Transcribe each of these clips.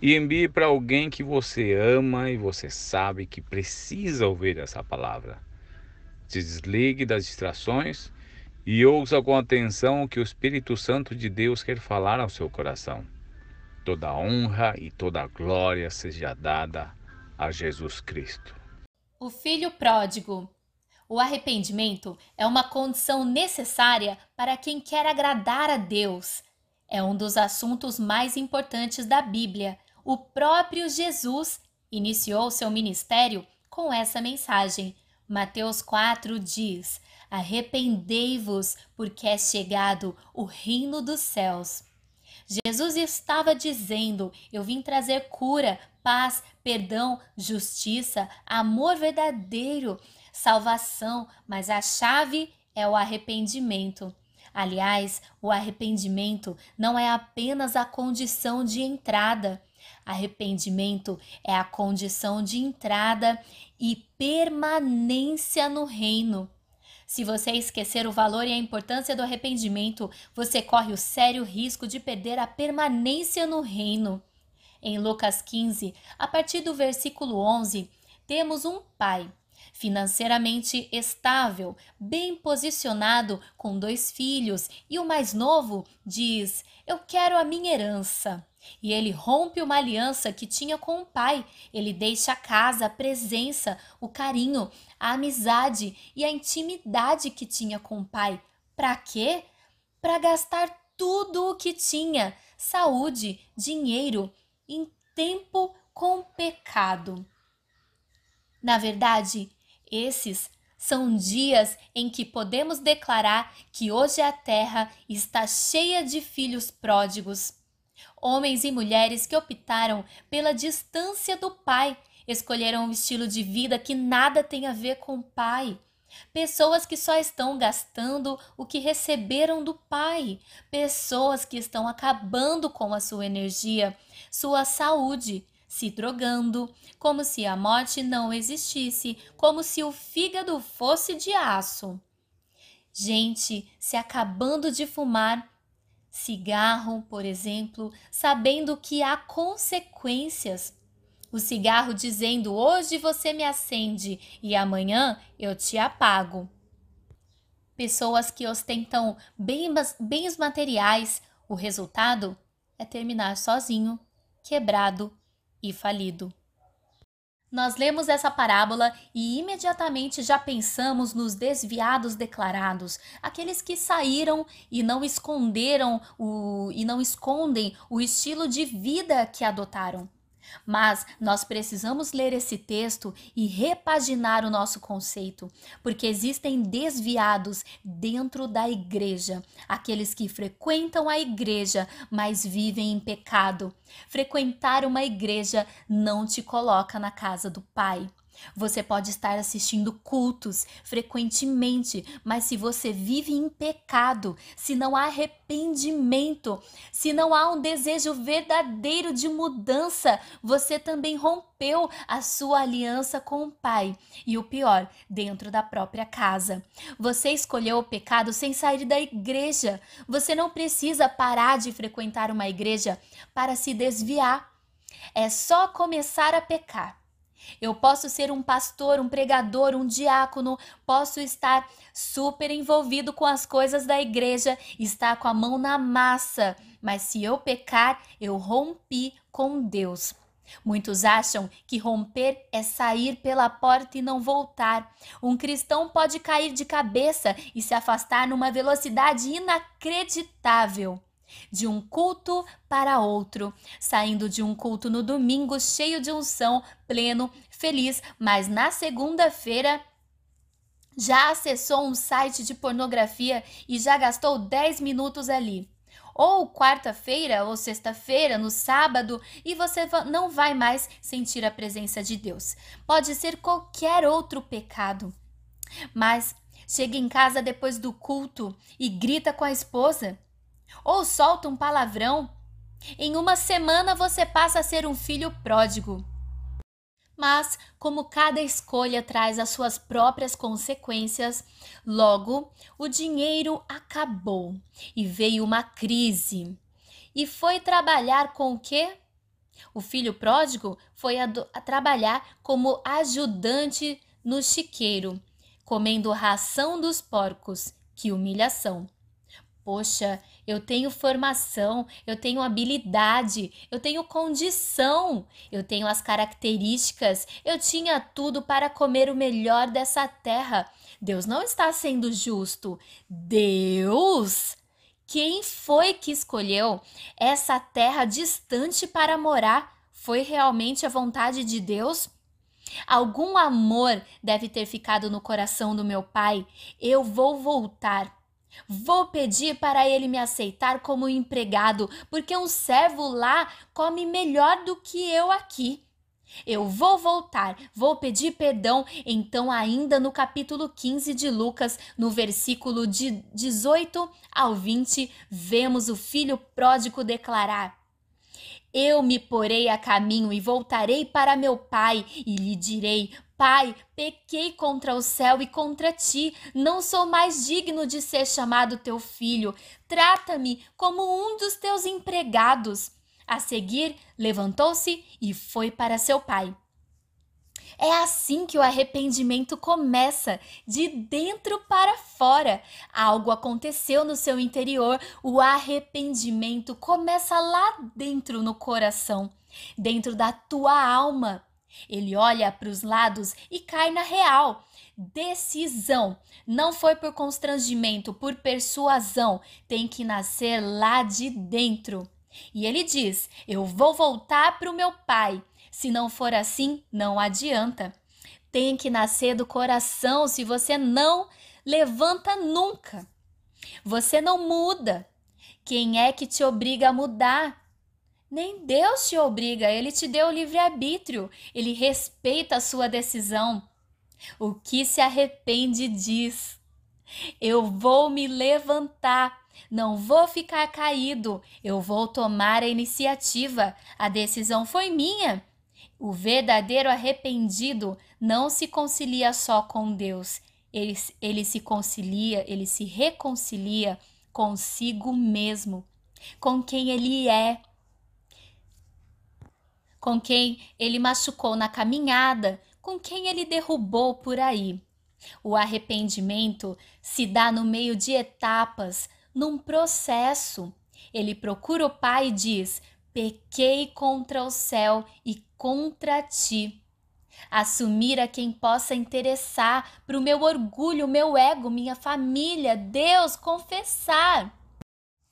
e envie para alguém que você ama e você sabe que precisa ouvir essa palavra. Se desligue das distrações e ouça com atenção o que o Espírito Santo de Deus quer falar ao seu coração. Toda honra e toda glória seja dada a Jesus Cristo. O filho pródigo. O arrependimento é uma condição necessária para quem quer agradar a Deus. É um dos assuntos mais importantes da Bíblia o próprio Jesus iniciou seu ministério com essa mensagem. Mateus 4 diz: Arrependei-vos, porque é chegado o reino dos céus. Jesus estava dizendo: Eu vim trazer cura, paz, perdão, justiça, amor verdadeiro, salvação, mas a chave é o arrependimento. Aliás, o arrependimento não é apenas a condição de entrada, Arrependimento é a condição de entrada e permanência no reino. Se você esquecer o valor e a importância do arrependimento, você corre o sério risco de perder a permanência no reino. Em Lucas 15, a partir do versículo 11, temos um pai financeiramente estável, bem posicionado, com dois filhos, e o mais novo diz: Eu quero a minha herança. E ele rompe uma aliança que tinha com o pai. Ele deixa a casa, a presença, o carinho, a amizade e a intimidade que tinha com o pai. Para quê? Para gastar tudo o que tinha: saúde, dinheiro, em tempo com pecado. Na verdade, esses são dias em que podemos declarar que hoje a terra está cheia de filhos pródigos Homens e mulheres que optaram pela distância do pai, escolheram um estilo de vida que nada tem a ver com o pai. Pessoas que só estão gastando o que receberam do pai. Pessoas que estão acabando com a sua energia, sua saúde, se drogando, como se a morte não existisse, como se o fígado fosse de aço. Gente se acabando de fumar cigarro, por exemplo, sabendo que há consequências. O cigarro dizendo: hoje você me acende e amanhã eu te apago. Pessoas que ostentam bens materiais, o resultado é terminar sozinho, quebrado e falido. Nós lemos essa parábola e imediatamente já pensamos nos desviados declarados, aqueles que saíram e não esconderam o e não escondem o estilo de vida que adotaram. Mas nós precisamos ler esse texto e repaginar o nosso conceito, porque existem desviados dentro da igreja, aqueles que frequentam a igreja, mas vivem em pecado. Frequentar uma igreja não te coloca na casa do Pai. Você pode estar assistindo cultos frequentemente, mas se você vive em pecado, se não há arrependimento, se não há um desejo verdadeiro de mudança, você também rompeu a sua aliança com o Pai. E o pior, dentro da própria casa. Você escolheu o pecado sem sair da igreja. Você não precisa parar de frequentar uma igreja para se desviar. É só começar a pecar eu posso ser um pastor, um pregador, um diácono, posso estar super envolvido com as coisas da igreja, estar com a mão na massa, mas se eu pecar, eu rompi com Deus. Muitos acham que romper é sair pela porta e não voltar. Um cristão pode cair de cabeça e se afastar numa velocidade inacreditável de um culto para outro, saindo de um culto no domingo cheio de unção, pleno, feliz, mas na segunda-feira já acessou um site de pornografia e já gastou 10 minutos ali. ou quarta-feira ou sexta-feira, no sábado, e você não vai mais sentir a presença de Deus. Pode ser qualquer outro pecado. Mas chega em casa depois do culto e grita com a esposa, ou solta um palavrão. Em uma semana você passa a ser um filho pródigo. Mas, como cada escolha traz as suas próprias consequências, logo o dinheiro acabou e veio uma crise. E foi trabalhar com o quê? O filho pródigo foi a, a trabalhar como ajudante no chiqueiro, comendo ração dos porcos. Que humilhação! Poxa, eu tenho formação, eu tenho habilidade, eu tenho condição, eu tenho as características, eu tinha tudo para comer o melhor dessa terra. Deus não está sendo justo. Deus? Quem foi que escolheu essa terra distante para morar? Foi realmente a vontade de Deus? Algum amor deve ter ficado no coração do meu pai. Eu vou voltar Vou pedir para ele me aceitar como empregado, porque um servo lá come melhor do que eu aqui. Eu vou voltar, vou pedir perdão. Então, ainda no capítulo 15 de Lucas, no versículo de 18 ao 20, vemos o filho pródigo declarar: Eu me porei a caminho e voltarei para meu pai, e lhe direi: Pai, pequei contra o céu e contra ti, não sou mais digno de ser chamado teu filho. Trata-me como um dos teus empregados. A seguir, levantou-se e foi para seu pai. É assim que o arrependimento começa, de dentro para fora. Algo aconteceu no seu interior, o arrependimento começa lá dentro no coração, dentro da tua alma. Ele olha para os lados e cai na real. Decisão. Não foi por constrangimento, por persuasão. Tem que nascer lá de dentro. E ele diz: Eu vou voltar para o meu pai. Se não for assim, não adianta. Tem que nascer do coração. Se você não levanta nunca. Você não muda. Quem é que te obriga a mudar? Nem Deus te obriga, ele te deu o livre-arbítrio, ele respeita a sua decisão. O que se arrepende diz: Eu vou me levantar, não vou ficar caído, eu vou tomar a iniciativa. A decisão foi minha. O verdadeiro arrependido não se concilia só com Deus, ele, ele se concilia, ele se reconcilia consigo mesmo, com quem ele é com quem ele machucou na caminhada, com quem ele derrubou por aí. O arrependimento se dá no meio de etapas, num processo. Ele procura o Pai e diz: Pequei contra o céu e contra ti. Assumir a quem possa interessar para o meu orgulho, meu ego, minha família, Deus, confessar.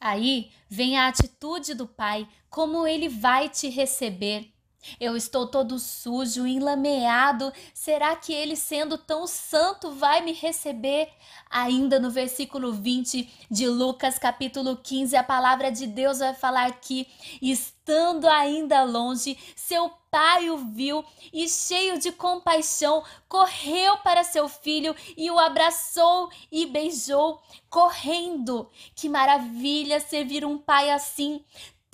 Aí vem a atitude do Pai, como ele vai te receber. Eu estou todo sujo, enlameado. Será que ele, sendo tão santo, vai me receber? Ainda no versículo 20 de Lucas, capítulo 15, a palavra de Deus vai falar que, estando ainda longe, seu pai o viu e, cheio de compaixão, correu para seu filho e o abraçou e beijou, correndo. Que maravilha servir um pai assim!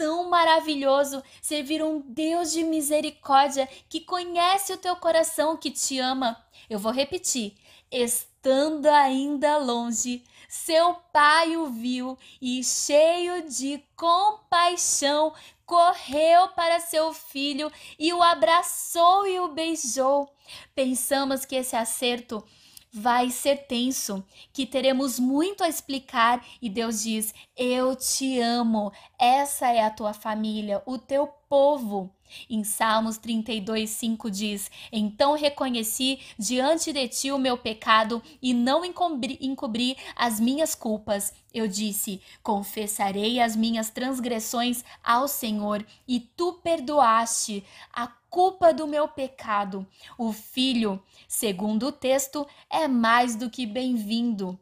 Tão maravilhoso servir um Deus de misericórdia que conhece o teu coração, que te ama. Eu vou repetir. Estando ainda longe, seu pai o viu e, cheio de compaixão, correu para seu filho e o abraçou e o beijou. Pensamos que esse acerto vai ser tenso, que teremos muito a explicar e Deus diz: Eu te amo, essa é a tua família, o teu povo. Em Salmos 32, 5 diz: Então reconheci diante de ti o meu pecado e não encobri, encobri as minhas culpas. Eu disse: Confessarei as minhas transgressões ao Senhor, e tu perdoaste a culpa do meu pecado. O filho, segundo o texto, é mais do que bem-vindo.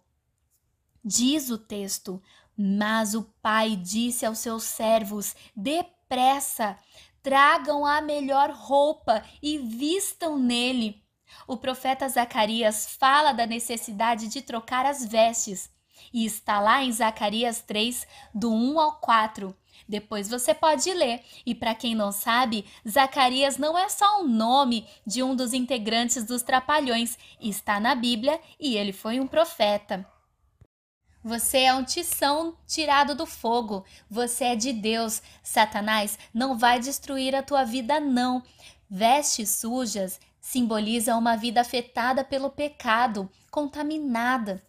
Diz o texto: Mas o pai disse aos seus servos: Depressa, tragam a melhor roupa e vistam nele. O profeta Zacarias fala da necessidade de trocar as vestes, e está lá em Zacarias 3, do 1 ao 4. Depois você pode ler. E para quem não sabe, Zacarias não é só o nome de um dos integrantes dos Trapalhões, está na Bíblia e ele foi um profeta. Você é um tição tirado do fogo. Você é de Deus. Satanás não vai destruir a tua vida, não. Vestes sujas simbolizam uma vida afetada pelo pecado, contaminada.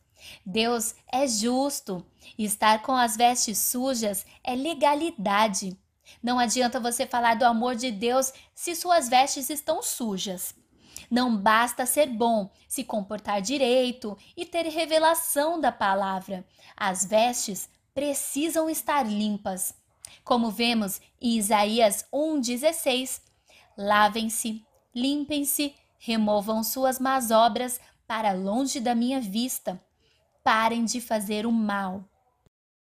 Deus é justo. Estar com as vestes sujas é legalidade. Não adianta você falar do amor de Deus se suas vestes estão sujas. Não basta ser bom, se comportar direito e ter revelação da palavra. As vestes precisam estar limpas. Como vemos em Isaías 1,16: Lavem-se, limpem-se, removam suas más obras para longe da minha vista. Parem de fazer o mal.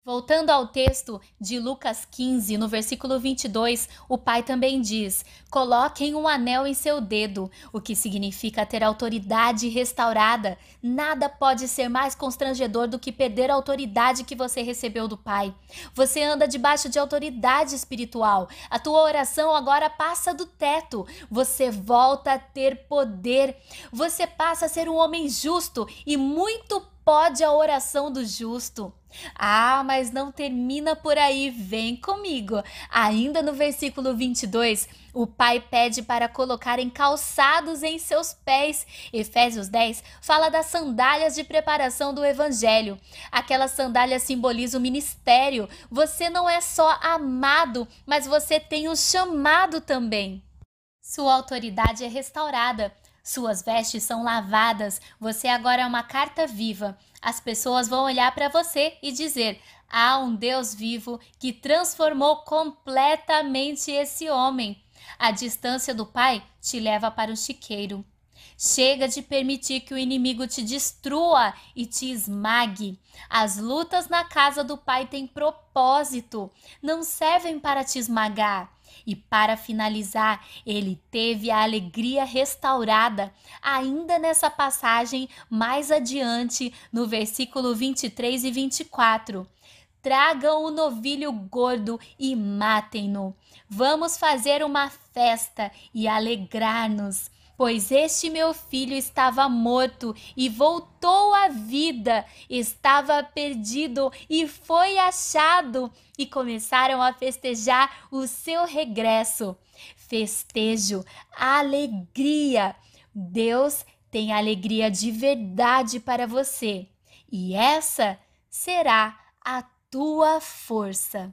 Voltando ao texto de Lucas 15, no versículo 22, o pai também diz: Coloquem um anel em seu dedo, o que significa ter autoridade restaurada. Nada pode ser mais constrangedor do que perder a autoridade que você recebeu do pai. Você anda debaixo de autoridade espiritual. A tua oração agora passa do teto. Você volta a ter poder. Você passa a ser um homem justo e muito pode a oração do justo. Ah, mas não termina por aí, vem comigo. Ainda no versículo 22, o pai pede para colocarem calçados em seus pés. Efésios 10 fala das sandálias de preparação do evangelho. Aquelas sandálias simbolizam o ministério. Você não é só amado, mas você tem um chamado também. Sua autoridade é restaurada. Suas vestes são lavadas, você agora é uma carta viva. As pessoas vão olhar para você e dizer: há um Deus vivo que transformou completamente esse homem. A distância do Pai te leva para um chiqueiro. Chega de permitir que o inimigo te destrua e te esmague. As lutas na casa do Pai têm propósito, não servem para te esmagar. E para finalizar, ele teve a alegria restaurada, ainda nessa passagem mais adiante, no versículo 23 e 24. Tragam o novilho gordo e matem-no. Vamos fazer uma festa e alegrar-nos pois este meu filho estava morto e voltou à vida, estava perdido e foi achado, e começaram a festejar o seu regresso. Festejo, alegria. Deus tem alegria de verdade para você, e essa será a tua força.